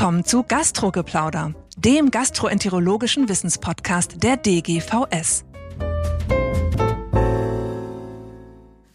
willkommen zu Gastrogeplauder, dem gastroenterologischen Wissenspodcast der DGVS.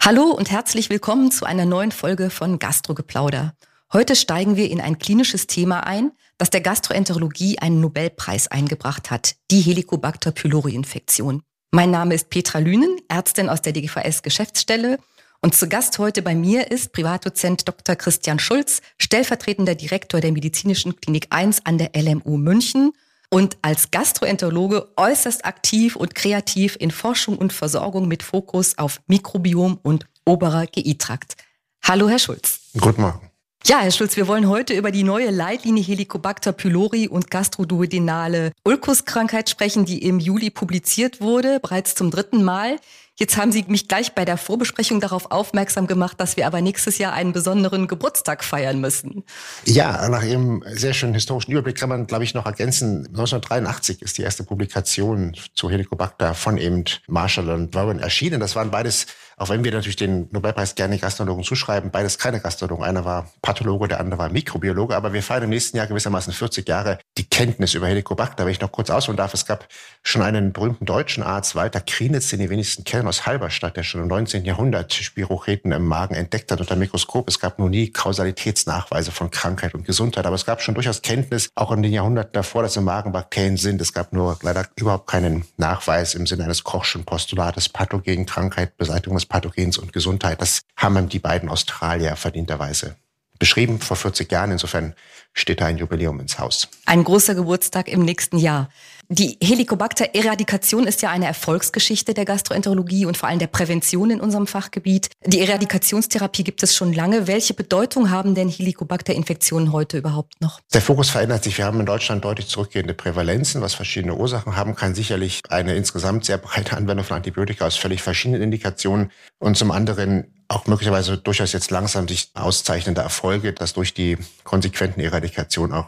Hallo und herzlich willkommen zu einer neuen Folge von Gastrogeplauder. Heute steigen wir in ein klinisches Thema ein, das der Gastroenterologie einen Nobelpreis eingebracht hat, die Helicobacter pylori-Infektion. Mein Name ist Petra Lünen, Ärztin aus der DGVS Geschäftsstelle und zu Gast heute bei mir ist Privatdozent Dr. Christian Schulz, stellvertretender Direktor der Medizinischen Klinik 1 an der LMU München und als Gastroenterologe äußerst aktiv und kreativ in Forschung und Versorgung mit Fokus auf Mikrobiom und oberer GI-Trakt. Hallo, Herr Schulz. Guten Morgen. Ja, Herr Schulz, wir wollen heute über die neue Leitlinie Helicobacter pylori und gastroduodenale Ulkuskrankheit sprechen, die im Juli publiziert wurde, bereits zum dritten Mal. Jetzt haben Sie mich gleich bei der Vorbesprechung darauf aufmerksam gemacht, dass wir aber nächstes Jahr einen besonderen Geburtstag feiern müssen. Ja, nach Ihrem sehr schönen historischen Überblick kann man, glaube ich, noch ergänzen, 1983 ist die erste Publikation zu Helicobacter von eben Marshall und Warren erschienen. Das waren beides auch wenn wir natürlich den Nobelpreis gerne Gastronomen zuschreiben, beides keine Gastronomen. Einer war Pathologe, der andere war Mikrobiologe. Aber wir feiern im nächsten Jahr gewissermaßen 40 Jahre die Kenntnis über Helicobacter. Wenn ich noch kurz ausholen darf, es gab schon einen berühmten deutschen Arzt, Walter Krienitz, den die wenigsten kennen, aus Halberstadt, der schon im 19. Jahrhundert Spirocheten im Magen entdeckt hat unter Mikroskop. Es gab nur nie Kausalitätsnachweise von Krankheit und Gesundheit. Aber es gab schon durchaus Kenntnis, auch in den Jahrhunderten davor, dass im Magen Bakterien sind. Es gab nur leider überhaupt keinen Nachweis im Sinne eines Kochschen Postulates Pathogen, Krankheit, Beseitigung des Pathogens und Gesundheit. Das haben die beiden Australier verdienterweise beschrieben vor 40 Jahren. Insofern steht da ein Jubiläum ins Haus. Ein großer Geburtstag im nächsten Jahr. Die Helicobacter-Eradikation ist ja eine Erfolgsgeschichte der Gastroenterologie und vor allem der Prävention in unserem Fachgebiet. Die Eradikationstherapie gibt es schon lange. Welche Bedeutung haben denn Helicobacter-Infektionen heute überhaupt noch? Der Fokus verändert sich. Wir haben in Deutschland deutlich zurückgehende Prävalenzen, was verschiedene Ursachen haben kann. Sicherlich eine insgesamt sehr breite Anwendung von Antibiotika aus völlig verschiedenen Indikationen und zum anderen auch möglicherweise durchaus jetzt langsam sich auszeichnende Erfolge, dass durch die konsequenten Eradikation auch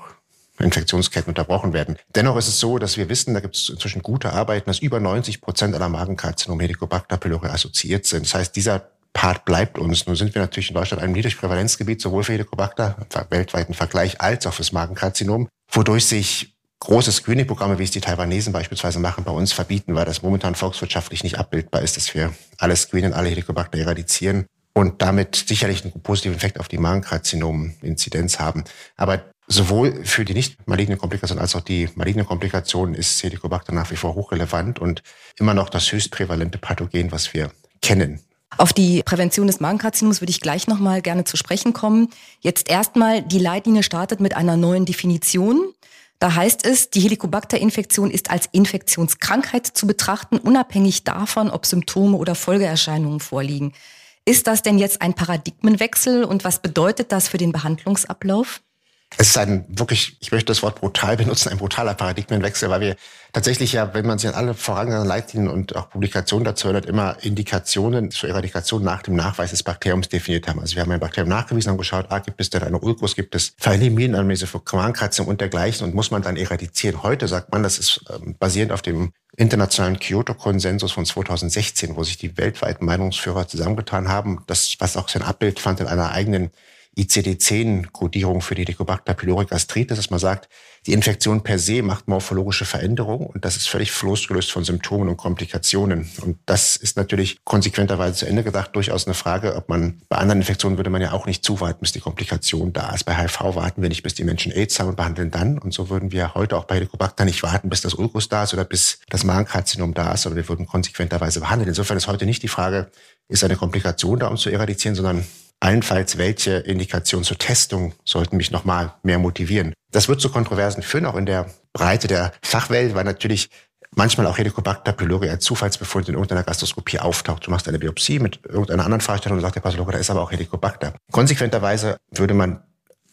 Infektionsketten unterbrochen werden. Dennoch ist es so, dass wir wissen, da gibt es inzwischen gute Arbeiten, dass über 90 Prozent aller Magenkarzinome Helicobacter pylori assoziiert sind. Das heißt, dieser Part bleibt uns. Nun sind wir natürlich in Deutschland ein Niedrigprävalenzgebiet, sowohl für Helicobacter im weltweiten Vergleich als auch fürs Magenkarzinom, wodurch sich große Screening-Programme, wie es die Taiwanesen beispielsweise machen, bei uns verbieten, weil das momentan volkswirtschaftlich nicht abbildbar ist, dass wir alle screenen, alle Helicobacter eradizieren und damit sicherlich einen positiven Effekt auf die Magenkarzinom-Inzidenz haben. Aber sowohl für die nicht maligne Komplikation als auch die maligne Komplikation ist Helicobacter nach wie vor hochrelevant und immer noch das höchst prävalente Pathogen, was wir kennen. Auf die Prävention des Magenkarzinoms würde ich gleich nochmal gerne zu sprechen kommen. Jetzt erstmal, die Leitlinie startet mit einer neuen Definition. Da heißt es, die Helicobacter-Infektion ist als Infektionskrankheit zu betrachten, unabhängig davon, ob Symptome oder Folgeerscheinungen vorliegen. Ist das denn jetzt ein Paradigmenwechsel und was bedeutet das für den Behandlungsablauf? Es ist ein wirklich, ich möchte das Wort brutal benutzen, ein brutaler Paradigmenwechsel, weil wir tatsächlich ja, wenn man sich an alle vorangegangenen Leitlinien und auch Publikationen dazu erinnert, immer Indikationen zur Eradikation nach dem Nachweis des Bakteriums definiert haben. Also wir haben ein Bakterium nachgewiesen, haben geschaut, ah, gibt es denn eine Ulkus, gibt es Verheliminanamnese für Quarankarzium und dergleichen und muss man dann eradizieren. Heute sagt man, das ist ähm, basierend auf dem internationalen Kyoto-Konsensus von 2016, wo sich die weltweiten Meinungsführer zusammengetan haben, das, was auch sein Abbild fand in einer eigenen ICD-10-Kodierung für die Helicobacter pylori gastritis, dass man sagt, die Infektion per se macht morphologische Veränderungen und das ist völlig losgelöst von Symptomen und Komplikationen. Und das ist natürlich konsequenterweise zu Ende gedacht durchaus eine Frage, ob man bei anderen Infektionen würde man ja auch nicht zuwarten, bis die Komplikation da ist. Bei HIV warten wir nicht, bis die Menschen AIDS haben und behandeln dann. Und so würden wir heute auch bei Helicobacter nicht warten, bis das Ulkus da ist oder bis das Magenkarzinom da ist, sondern wir würden konsequenterweise behandeln. Insofern ist heute nicht die Frage, ist eine Komplikation da, um zu eradizieren, sondern Allenfalls, welche Indikationen zur Testung sollten mich nochmal mehr motivieren. Das wird zu Kontroversen führen, auch in der Breite der Fachwelt, weil natürlich manchmal auch Helicobacter pylori als Zufallsbefund in irgendeiner Gastroskopie auftaucht. Du machst eine Biopsie mit irgendeiner anderen Fragestellung und sagt der Pathologe, da ist aber auch Helicobacter. Konsequenterweise würde man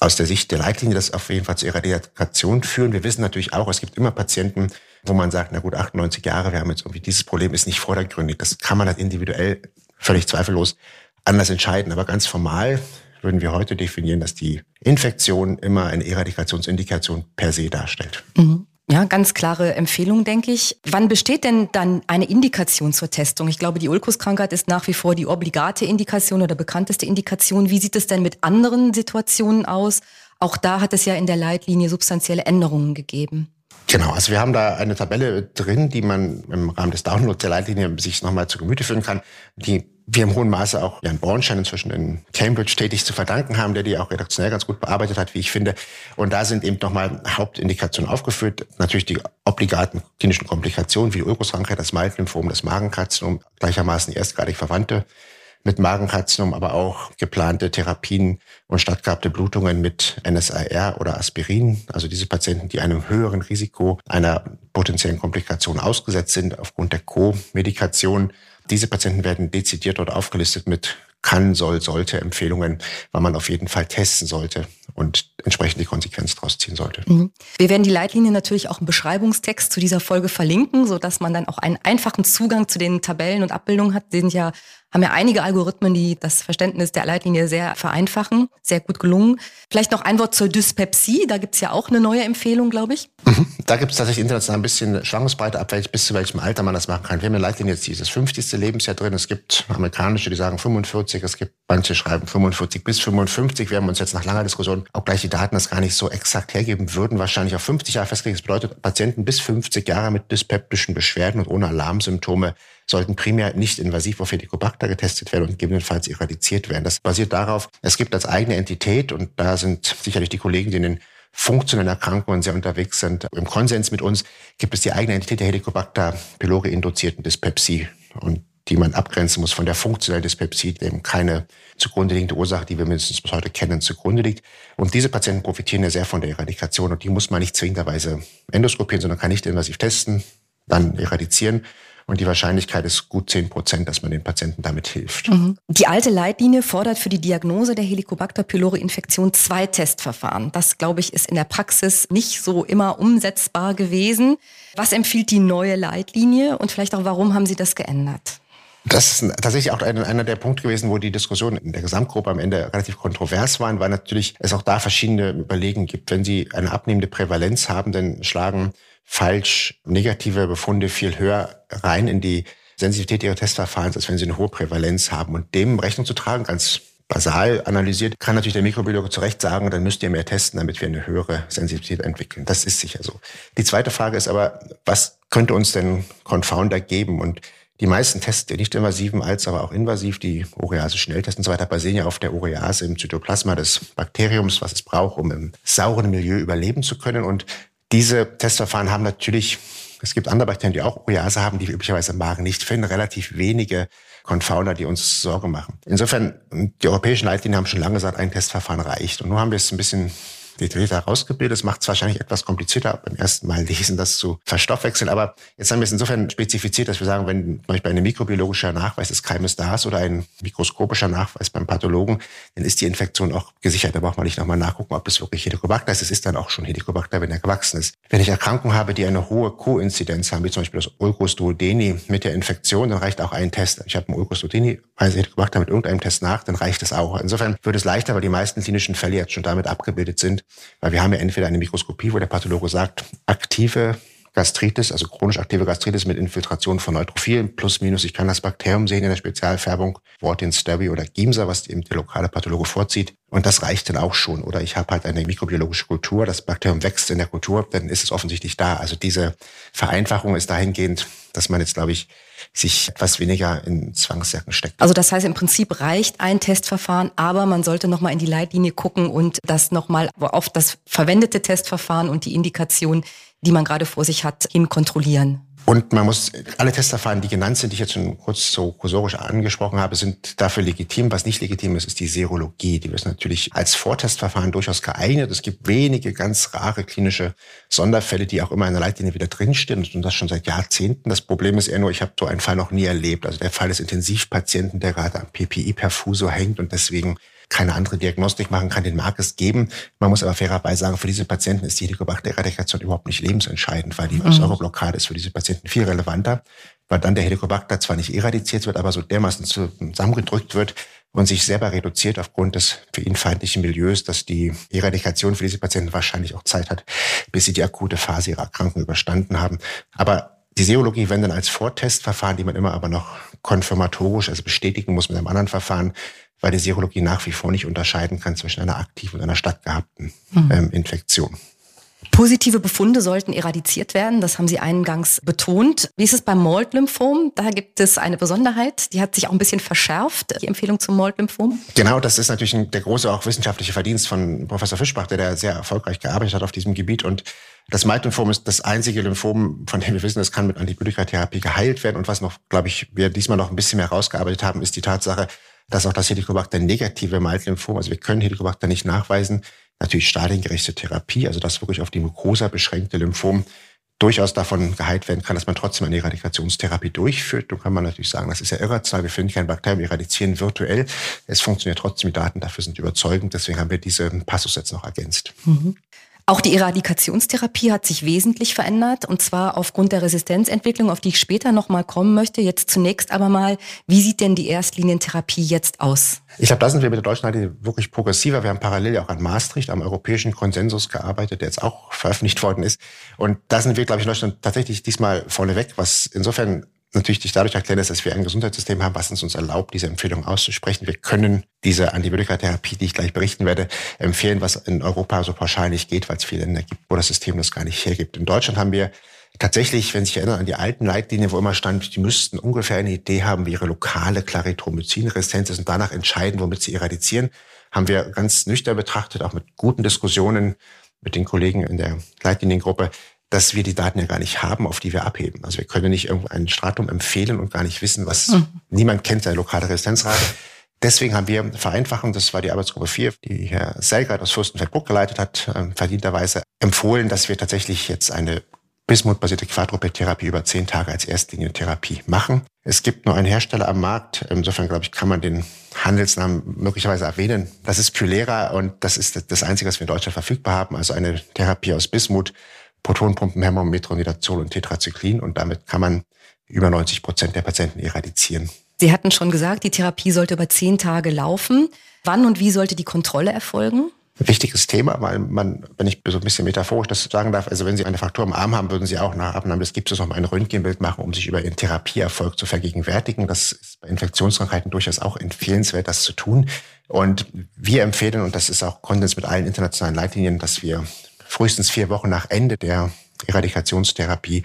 aus der Sicht der Leitlinie das auf jeden Fall zur Eradikation führen. Wir wissen natürlich auch, es gibt immer Patienten, wo man sagt, na gut, 98 Jahre, wir haben jetzt irgendwie dieses Problem ist nicht vordergründig. Das kann man halt individuell völlig zweifellos anders entscheiden. Aber ganz formal würden wir heute definieren, dass die Infektion immer eine Eradikationsindikation per se darstellt. Mhm. Ja, ganz klare Empfehlung, denke ich. Wann besteht denn dann eine Indikation zur Testung? Ich glaube, die Ulkuskrankheit ist nach wie vor die obligate Indikation oder bekannteste Indikation. Wie sieht es denn mit anderen Situationen aus? Auch da hat es ja in der Leitlinie substanzielle Änderungen gegeben. Genau, also wir haben da eine Tabelle drin, die man im Rahmen des Downloads der Leitlinie sich nochmal zu Gemüte führen kann, die wir im hohen Maße auch Jan Bornstein inzwischen in Cambridge tätig zu verdanken haben, der die auch redaktionell ganz gut bearbeitet hat, wie ich finde. Und da sind eben nochmal Hauptindikationen aufgeführt. Natürlich die obligaten klinischen Komplikationen wie Ulkuskrankheit, das Maltenlymphom, das Magenkarzinom, gleichermaßen erstgradig Verwandte mit Magenkarzinom, aber auch geplante Therapien und stattgehabte Blutungen mit NSAR oder Aspirin. Also diese Patienten, die einem höheren Risiko einer potenziellen Komplikation ausgesetzt sind aufgrund der Co-Medikation. Diese Patienten werden dezidiert dort aufgelistet mit kann, soll, sollte Empfehlungen, weil man auf jeden Fall testen sollte und entsprechend die Konsequenz daraus ziehen sollte. Mhm. Wir werden die Leitlinie natürlich auch im Beschreibungstext zu dieser Folge verlinken, so dass man dann auch einen einfachen Zugang zu den Tabellen und Abbildungen hat. Die sind ja haben ja einige Algorithmen, die das Verständnis der Leitlinie sehr vereinfachen. Sehr gut gelungen. Vielleicht noch ein Wort zur Dyspepsie. Da gibt's ja auch eine neue Empfehlung, glaube ich. Mhm. Da gibt es tatsächlich international ein bisschen Schwangungsbreite ab, bis zu welchem Alter man das machen kann. Wir haben eine Leitlinie jetzt dieses 50. Lebensjahr drin. Es gibt amerikanische, die sagen 45. Es gibt manche schreiben 45 bis 55. Wir haben uns jetzt nach langer Diskussion, auch gleich die Daten das gar nicht so exakt hergeben würden, wahrscheinlich auf 50 Jahre festgelegt. Das bedeutet, Patienten bis 50 Jahre mit dyspeptischen Beschwerden und ohne Alarmsymptome sollten primär nicht invasiv auf Helicobacter getestet werden und gegebenenfalls eradiziert werden. Das basiert darauf, es gibt als eigene Entität, und da sind sicherlich die Kollegen, die in den funktionellen Erkrankungen sehr unterwegs sind, im Konsens mit uns, gibt es die eigene Entität der Helicobacter pylori induzierten Dyspepsie. Und die man abgrenzen muss von der funktionellen Dyspepsie, dem keine zugrunde liegende Ursache, die wir mindestens bis heute kennen, zugrunde liegt. Und diese Patienten profitieren ja sehr von der Eradikation und die muss man nicht zwingenderweise endoskopieren, sondern kann nicht invasiv testen, dann eradizieren und die Wahrscheinlichkeit ist gut zehn Prozent, dass man den Patienten damit hilft. Mhm. Die alte Leitlinie fordert für die Diagnose der Helicobacter pylori Infektion zwei Testverfahren. Das, glaube ich, ist in der Praxis nicht so immer umsetzbar gewesen. Was empfiehlt die neue Leitlinie und vielleicht auch, warum haben Sie das geändert? Das ist tatsächlich auch einer, der Punkte gewesen, wo die Diskussion in der Gesamtgruppe am Ende relativ kontrovers waren, weil natürlich es auch da verschiedene Überlegungen gibt. Wenn Sie eine abnehmende Prävalenz haben, dann schlagen falsch negative Befunde viel höher rein in die Sensitivität ihrer Testverfahrens, als wenn sie eine hohe Prävalenz haben. Und dem Rechnung zu tragen, ganz basal analysiert, kann natürlich der Mikrobiologe zu Recht sagen, dann müsst ihr mehr testen, damit wir eine höhere Sensitivität entwickeln. Das ist sicher so. Die zweite Frage ist aber, was könnte uns denn Confounder geben? Und die meisten Tests, die nicht invasiven als aber auch invasiv, die Urease-Schnelltests und so weiter, basieren ja auf der Urease im Zytoplasma des Bakteriums, was es braucht, um im sauren Milieu überleben zu können. Und diese Testverfahren haben natürlich, es gibt andere Bakterien, die auch Urease haben, die wir üblicherweise im Magen nicht finden, relativ wenige Confounder, die uns Sorge machen. Insofern, die europäischen Leitlinien haben schon lange gesagt, ein Testverfahren reicht. Und nun haben wir es ein bisschen detaillierter herausgebildet. Das macht es wahrscheinlich etwas komplizierter beim ersten Mal lesen, das zu verstoffwechseln. Aber jetzt haben wir es insofern spezifiziert, dass wir sagen, wenn zum Beispiel ein mikrobiologischer Nachweis des Keimes da ist oder ein mikroskopischer Nachweis beim Pathologen, dann ist die Infektion auch gesichert. Da braucht man nicht nochmal nachgucken, ob es wirklich Helicobacter ist. Es ist dann auch schon Helicobacter, wenn er gewachsen ist. Wenn ich Erkrankungen habe, die eine hohe Co-Inzidenz haben, wie zum Beispiel das Ulcus-Duodeni mit der Infektion, dann reicht auch ein Test. Ich habe ein Ulcus-Duodeni, weise Helicobacter mit irgendeinem Test nach, dann reicht es auch. Insofern wird es leichter, weil die meisten klinischen Fälle jetzt schon damit abgebildet sind, weil wir haben ja entweder eine Mikroskopie, wo der Pathologe sagt, aktive Gastritis, also chronisch aktive Gastritis mit Infiltration von Neutrophilen, plus minus, ich kann das Bakterium sehen in der Spezialfärbung, Wortin Stabi oder Gimsa, was eben der lokale Pathologe vorzieht. Und das reicht dann auch schon. Oder ich habe halt eine mikrobiologische Kultur, das Bakterium wächst in der Kultur, dann ist es offensichtlich da. Also diese Vereinfachung ist dahingehend, dass man jetzt, glaube ich, sich etwas weniger in Zwangsjacken steckt. Also das heißt, im Prinzip reicht ein Testverfahren, aber man sollte nochmal in die Leitlinie gucken und das nochmal auf das verwendete Testverfahren und die Indikation, die man gerade vor sich hat, hin kontrollieren. Und man muss, alle Testverfahren, die genannt sind, die ich jetzt schon kurz so kursorisch angesprochen habe, sind dafür legitim. Was nicht legitim ist, ist die Serologie. Die ist natürlich als Vortestverfahren durchaus geeignet. Es gibt wenige ganz rare klinische Sonderfälle, die auch immer in der Leitlinie wieder drinstehen und das schon seit Jahrzehnten. Das Problem ist eher nur, ich habe so einen Fall noch nie erlebt. Also der Fall des Intensivpatienten, der gerade am PPI-Perfuso hängt und deswegen keine andere Diagnostik machen kann, den mag es geben. Man muss aber fairerweise sagen, für diese Patienten ist die Helicobacter-Eradikation überhaupt nicht lebensentscheidend, weil die mhm. Säureblockade ist für diese Patienten viel relevanter, weil dann der Helicobacter zwar nicht eradiziert wird, aber so dermaßen zusammengedrückt wird und sich selber reduziert aufgrund des für ihn feindlichen Milieus, dass die Eradikation für diese Patienten wahrscheinlich auch Zeit hat, bis sie die akute Phase ihrer Erkrankung überstanden haben. Aber die Serologie, wenn dann als Vortestverfahren, die man immer aber noch konfirmatorisch, also bestätigen muss mit einem anderen Verfahren, weil die Serologie nach wie vor nicht unterscheiden kann zwischen einer aktiven und einer stattgehabten mhm. ähm, Infektion. Positive Befunde sollten eradiziert werden, das haben Sie eingangs betont. Wie ist es beim Mold-Lymphom? Da gibt es eine Besonderheit, die hat sich auch ein bisschen verschärft, die Empfehlung zum Mold-Lymphom. Genau, das ist natürlich ein, der große auch wissenschaftliche Verdienst von Professor Fischbach, der da sehr erfolgreich gearbeitet hat auf diesem Gebiet. Und das Mold-Lymphom ist das einzige Lymphom, von dem wir wissen, es kann mit Antibiotikatherapie geheilt werden. Und was noch, glaube ich, wir diesmal noch ein bisschen mehr rausgearbeitet haben, ist die Tatsache, dass auch das Helicobacter negative Mold-Lymphom, also wir können Helicobacter nicht nachweisen, natürlich stadiengerechte Therapie, also das wirklich auf die Mucosa beschränkte Lymphom durchaus davon geheilt werden kann, dass man trotzdem eine Eradikationstherapie durchführt. Dann kann man natürlich sagen, das ist ja irrational, wir finden kein Bakterium, wir eradizieren virtuell. Es funktioniert trotzdem, die Daten dafür sind überzeugend, deswegen haben wir diese Passus jetzt noch ergänzt. Mhm. Auch die Eradikationstherapie hat sich wesentlich verändert und zwar aufgrund der Resistenzentwicklung, auf die ich später nochmal kommen möchte. Jetzt zunächst aber mal, wie sieht denn die Erstlinientherapie jetzt aus? Ich glaube, da sind wir mit der deutschen Leitlinie wirklich progressiver. Wir haben parallel auch an Maastricht, am europäischen Konsensus gearbeitet, der jetzt auch veröffentlicht worden ist. Und da sind wir, glaube ich, in Deutschland tatsächlich diesmal vorneweg, was insofern natürlich sich dadurch erklären dass wir ein Gesundheitssystem haben, was es uns erlaubt, diese Empfehlung auszusprechen. Wir können diese Antibiotikatherapie, die ich gleich berichten werde, empfehlen, was in Europa so pauschal nicht geht, weil es viele Länder gibt, wo das System das gar nicht hergibt. In Deutschland haben wir tatsächlich, wenn Sie sich erinnern an die alten Leitlinien, wo immer stand, die müssten ungefähr eine Idee haben, wie ihre lokale Clarithromycin-Resistenz ist und danach entscheiden, womit sie eradizieren, haben wir ganz nüchtern betrachtet, auch mit guten Diskussionen mit den Kollegen in der Leitliniengruppe, dass wir die Daten ja gar nicht haben, auf die wir abheben. Also wir können nicht irgendwo ein Stratum empfehlen und gar nicht wissen, was mhm. niemand kennt, seine lokale Resistenzrate. Deswegen haben wir Vereinfachung, das war die Arbeitsgruppe 4, die Herr Selgert aus Fürstenfeldbruck geleitet hat, äh, verdienterweise empfohlen, dass wir tatsächlich jetzt eine Bismut-basierte Quadruped-Therapie über zehn Tage als Erstlinientherapie machen. Es gibt nur einen Hersteller am Markt. Insofern, glaube ich, kann man den Handelsnamen möglicherweise erwähnen. Das ist Pylera und das ist das Einzige, was wir in Deutschland verfügbar haben. Also eine Therapie aus Bismut Protonpumpenhämmer, Metronidazol und Tetrazyklin und damit kann man über 90 Prozent der Patienten eradizieren. Sie hatten schon gesagt, die Therapie sollte über zehn Tage laufen. Wann und wie sollte die Kontrolle erfolgen? Wichtiges Thema, weil man, wenn ich so ein bisschen metaphorisch das sagen darf, also wenn Sie eine Fraktur im Arm haben, würden Sie auch nach Abnahme des Gipses noch mal ein Röntgenbild machen, um sich über Ihren Therapieerfolg zu vergegenwärtigen. Das ist bei Infektionskrankheiten durchaus auch empfehlenswert, das zu tun. Und wir empfehlen, und das ist auch Konsens mit allen internationalen Leitlinien, dass wir frühestens vier Wochen nach Ende der Eradikationstherapie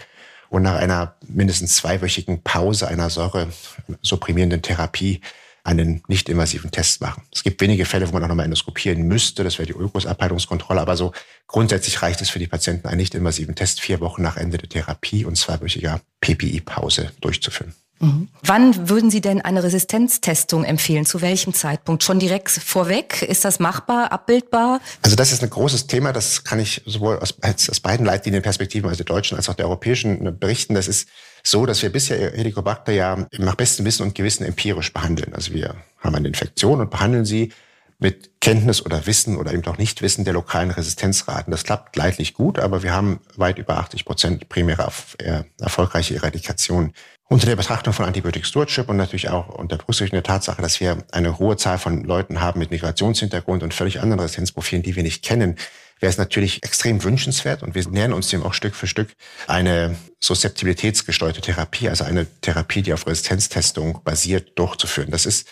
und nach einer mindestens zweiwöchigen Pause einer säuresupprimierenden Therapie einen nicht-invasiven Test machen. Es gibt wenige Fälle, wo man auch nochmal endoskopieren müsste. Das wäre die Ulkusabhaltungskontrolle. Aber so grundsätzlich reicht es für die Patienten, einen nicht-invasiven Test vier Wochen nach Ende der Therapie und zweiwöchiger PPI-Pause durchzuführen. Mhm. Wann würden Sie denn eine Resistenztestung empfehlen? Zu welchem Zeitpunkt? Schon direkt vorweg? Ist das machbar, abbildbar? Also das ist ein großes Thema. Das kann ich sowohl aus, aus beiden Leitlinienperspektiven, also der deutschen als auch der europäischen, berichten. Das ist so, dass wir bisher Helicobacter ja nach bestem Wissen und Gewissen empirisch behandeln. Also wir haben eine Infektion und behandeln sie mit Kenntnis oder Wissen oder eben auch Nichtwissen der lokalen Resistenzraten. Das klappt leidlich gut, aber wir haben weit über 80 Prozent primäre äh, erfolgreiche Eradikation. Unter der Betrachtung von Antibiotic Stewardship und natürlich auch unter Berücksichtigung der Tatsache, dass wir eine hohe Zahl von Leuten haben mit Migrationshintergrund und völlig anderen Resistenzprofilen, die wir nicht kennen, wäre es natürlich extrem wünschenswert und wir nähern uns dem auch Stück für Stück eine susceptibilitätsgesteuerte Therapie, also eine Therapie, die auf Resistenztestung basiert, durchzuführen. Das ist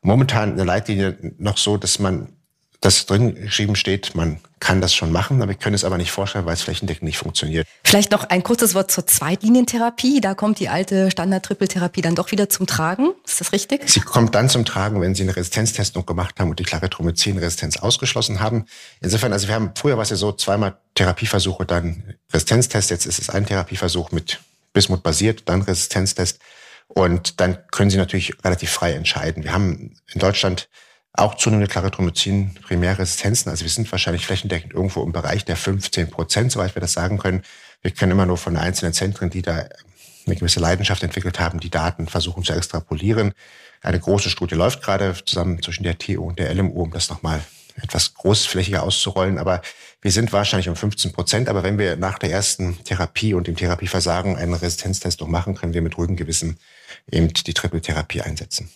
momentan in der Leitlinie noch so, dass man das drin geschrieben steht, man kann das schon machen, aber wir können es aber nicht vorstellen, weil es flächendeckend nicht funktioniert. Vielleicht noch ein kurzes Wort zur Zweitlinientherapie. Da kommt die alte Standard-Triple-Therapie dann doch wieder zum Tragen. Ist das richtig? Sie kommt dann zum Tragen, wenn Sie eine Resistenztestung gemacht haben und die Claritromycin-Resistenz ausgeschlossen haben. Insofern, also wir haben früher war es ja so, zweimal Therapieversuche, dann Resistenztest. Jetzt ist es ein Therapieversuch mit Bismut basiert, dann Resistenztest. Und dann können Sie natürlich relativ frei entscheiden. Wir haben in Deutschland auch zunehmende Claritromycin Primärresistenzen. Also wir sind wahrscheinlich flächendeckend irgendwo im Bereich der 15 Prozent, soweit wir das sagen können. Wir können immer nur von einzelnen Zentren, die da eine gewisse Leidenschaft entwickelt haben, die Daten versuchen zu extrapolieren. Eine große Studie läuft gerade zusammen zwischen der TU und der LMU, um das nochmal etwas großflächiger auszurollen. Aber wir sind wahrscheinlich um 15 Prozent. Aber wenn wir nach der ersten Therapie und dem Therapieversagen einen Resistenztest noch machen, können wir mit ruhigem Gewissen eben die Triple-Therapie einsetzen.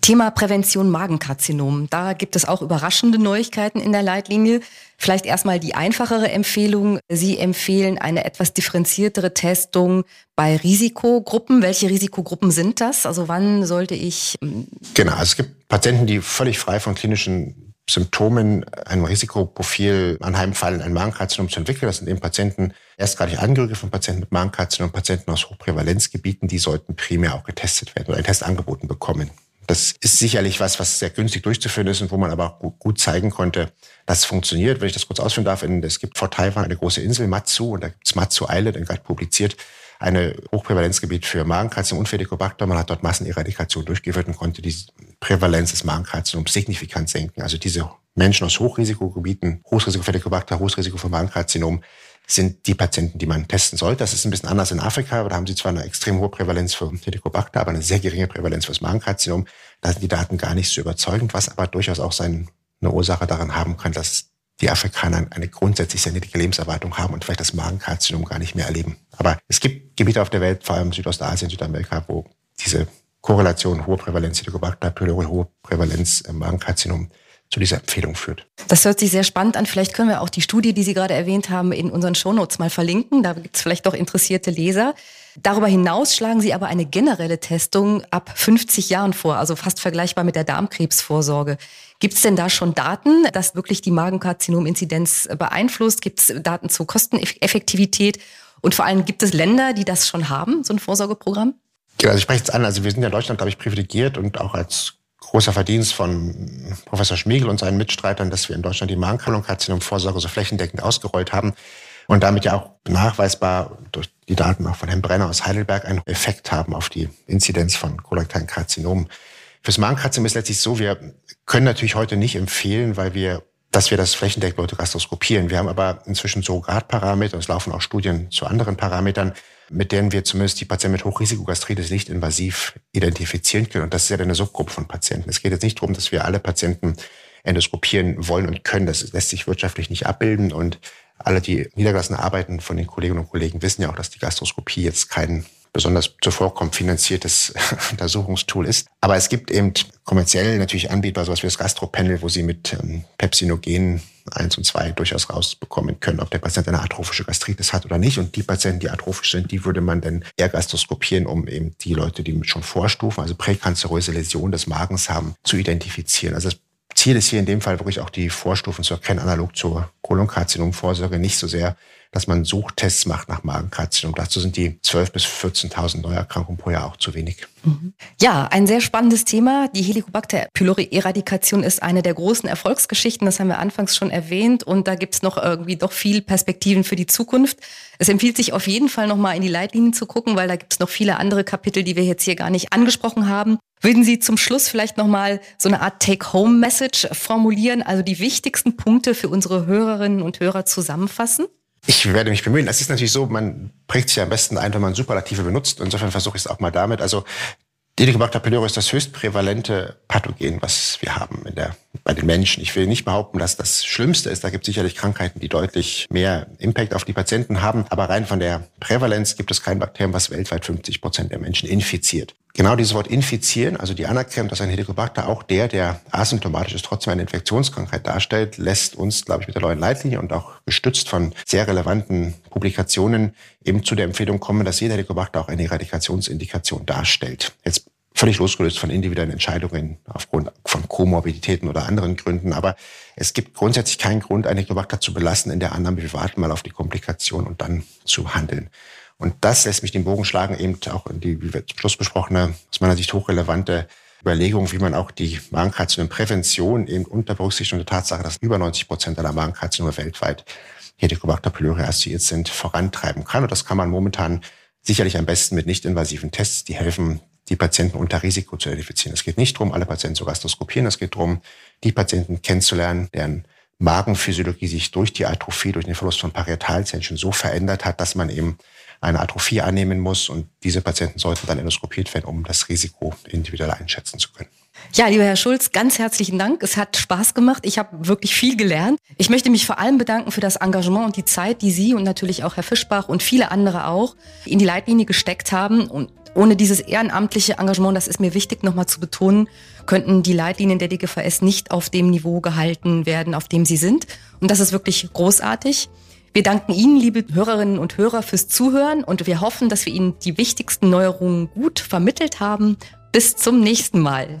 Thema Prävention Magenkarzinom. Da gibt es auch überraschende Neuigkeiten in der Leitlinie. Vielleicht erstmal die einfachere Empfehlung. Sie empfehlen eine etwas differenziertere Testung bei Risikogruppen. Welche Risikogruppen sind das? Also wann sollte ich? Hm, genau, also es gibt Patienten, die völlig frei von klinischen Symptomen ein Risikoprofil anheimfallen, ein Magenkarzinom zu entwickeln. Das sind eben Patienten, erstgradig Angehörige von Patienten mit Magenkarzinom, Patienten aus Hochprävalenzgebieten, die sollten primär auch getestet werden oder ein Test angeboten bekommen. Das ist sicherlich was, was sehr günstig durchzuführen ist und wo man aber auch gut zeigen konnte, dass es funktioniert. Wenn ich das kurz ausführen darf, es gibt vor Taiwan eine große Insel, Matsu, und da gibt es Matsu Island, gerade publiziert, eine Hochprävalenzgebiet für Magenkarzinom und Phelicobacter. Man hat dort Masseneradikation durchgeführt und konnte die Prävalenz des Magenkarzinoms signifikant senken. Also diese Menschen aus Hochrisikogebieten, Hochrisiko Phelicobacter, Hochrisiko für Magenkarzinom, sind die Patienten, die man testen sollte. Das ist ein bisschen anders in Afrika, da haben sie zwar eine extrem hohe Prävalenz für Helicobacter, aber eine sehr geringe Prävalenz für das Magenkarzinom. Da sind die Daten gar nicht so überzeugend, was aber durchaus auch seine Ursache daran haben kann, dass die Afrikaner eine grundsätzlich sehr niedrige Lebenserwartung haben und vielleicht das Magenkarzinom gar nicht mehr erleben. Aber es gibt Gebiete auf der Welt, vor allem Südostasien, Südamerika, wo diese Korrelation hohe Prävalenz Helicobacter pylori, hohe Prävalenz Magenkarzinom zu dieser Empfehlung führt. Das hört sich sehr spannend an. Vielleicht können wir auch die Studie, die Sie gerade erwähnt haben, in unseren Shownotes mal verlinken. Da gibt es vielleicht doch interessierte Leser. Darüber hinaus schlagen Sie aber eine generelle Testung ab 50 Jahren vor, also fast vergleichbar mit der Darmkrebsvorsorge. Gibt es denn da schon Daten, dass wirklich die Magenkarzinom-Inzidenz beeinflusst? Gibt es Daten zur Kosteneffektivität? Und vor allem gibt es Länder, die das schon haben, so ein Vorsorgeprogramm? Ja, also ich spreche jetzt an. Also wir sind ja in Deutschland, glaube ich, privilegiert und auch als großer Verdienst von Professor Schmiegel und seinen Mitstreitern, dass wir in Deutschland die Magenkarzinomvorsorge so flächendeckend ausgerollt haben und damit ja auch nachweisbar durch die Daten auch von Herrn Brenner aus Heidelberg einen Effekt haben auf die Inzidenz von kolorektalen Karzinomen. Fürs Magenkarzinom ist letztlich so, wir können natürlich heute nicht empfehlen, weil wir dass wir das flächendeckend Leute gastroskopieren. Wir haben aber inzwischen Surrogatparameter, und es laufen auch Studien zu anderen Parametern, mit denen wir zumindest die Patienten mit Hochrisikogastritis nicht invasiv identifizieren können. Und das ist ja eine Subgruppe von Patienten. Es geht jetzt nicht darum, dass wir alle Patienten endoskopieren wollen und können. Das lässt sich wirtschaftlich nicht abbilden. Und alle, die niedergelassene Arbeiten von den Kolleginnen und Kollegen wissen ja auch, dass die Gastroskopie jetzt kein besonders zuvorkommt finanziertes Untersuchungstool ist. Aber es gibt eben kommerziell natürlich anbietbar sowas wie das Gastropanel, wo Sie mit ähm, Pepsinogen 1 und 2 durchaus rausbekommen können, ob der Patient eine atrophische Gastritis hat oder nicht. Und die Patienten, die atrophisch sind, die würde man dann eher gastroskopieren, um eben die Leute, die schon Vorstufen, also präkanzeröse Läsionen des Magens haben, zu identifizieren. Also das Ziel ist hier in dem Fall wirklich auch die Vorstufen zu erkennen, analog zur Kolonkarzinomvorsorge, nicht so sehr dass man Suchtests macht nach Magenkarzinom. Dazu sind die 12.000 bis 14.000 Neuerkrankungen pro Jahr auch zu wenig. Mhm. Ja, ein sehr spannendes Thema. Die Helicobacter pylori-Eradikation ist eine der großen Erfolgsgeschichten. Das haben wir anfangs schon erwähnt. Und da gibt es noch irgendwie doch viel Perspektiven für die Zukunft. Es empfiehlt sich auf jeden Fall nochmal in die Leitlinien zu gucken, weil da gibt es noch viele andere Kapitel, die wir jetzt hier gar nicht angesprochen haben. Würden Sie zum Schluss vielleicht nochmal so eine Art Take-Home-Message formulieren, also die wichtigsten Punkte für unsere Hörerinnen und Hörer zusammenfassen? Ich werde mich bemühen. Es ist natürlich so, man prägt sich am besten ein, wenn man Superlative benutzt. Insofern versuche ich es auch mal damit. Also Helicobacter pylori ist das höchst prävalente Pathogen, was wir haben in der, bei den Menschen. Ich will nicht behaupten, dass das Schlimmste ist. Da gibt es sicherlich Krankheiten, die deutlich mehr Impact auf die Patienten haben. Aber rein von der Prävalenz gibt es kein Bakterium, was weltweit 50 Prozent der Menschen infiziert. Genau dieses Wort infizieren, also die Anerkennung, dass ein Helicobacter auch der, der asymptomatisch ist, trotzdem eine Infektionskrankheit darstellt, lässt uns, glaube ich, mit der neuen Leitlinie und auch gestützt von sehr relevanten Publikationen eben zu der Empfehlung kommen, dass jeder Helicobacter auch eine Eradikationsindikation darstellt. Jetzt völlig losgelöst von individuellen Entscheidungen aufgrund Komorbiditäten oder anderen Gründen. Aber es gibt grundsätzlich keinen Grund, einen Helicobacter zu belassen in der Annahme, wir warten mal auf die Komplikation und dann zu handeln. Und das lässt mich den Bogen schlagen, eben auch in die, wie wir zum Schluss besprochene, aus meiner Sicht hochrelevante Überlegung, wie man auch die Magenkarzinom-Prävention eben unter Berücksichtigung der Tatsache, dass über 90 Prozent aller Magenkarzinome weltweit Helicobacter pylori assoziiert sind, vorantreiben kann. Und das kann man momentan sicherlich am besten mit nicht-invasiven Tests, die helfen, die Patienten unter Risiko zu identifizieren. Es geht nicht darum, alle Patienten zu gastroskopieren. Es geht darum, die Patienten kennenzulernen, deren Magenphysiologie sich durch die Atrophie, durch den Verlust von Parietalzellen schon so verändert hat, dass man eben eine Atrophie annehmen muss. Und diese Patienten sollten dann endoskopiert werden, um das Risiko individuell einschätzen zu können. Ja, lieber Herr Schulz, ganz herzlichen Dank. Es hat Spaß gemacht. Ich habe wirklich viel gelernt. Ich möchte mich vor allem bedanken für das Engagement und die Zeit, die Sie und natürlich auch Herr Fischbach und viele andere auch in die Leitlinie gesteckt haben. Und ohne dieses ehrenamtliche Engagement, das ist mir wichtig nochmal zu betonen, könnten die Leitlinien der DGVS nicht auf dem Niveau gehalten werden, auf dem sie sind. Und das ist wirklich großartig. Wir danken Ihnen, liebe Hörerinnen und Hörer, fürs Zuhören und wir hoffen, dass wir Ihnen die wichtigsten Neuerungen gut vermittelt haben. Bis zum nächsten Mal.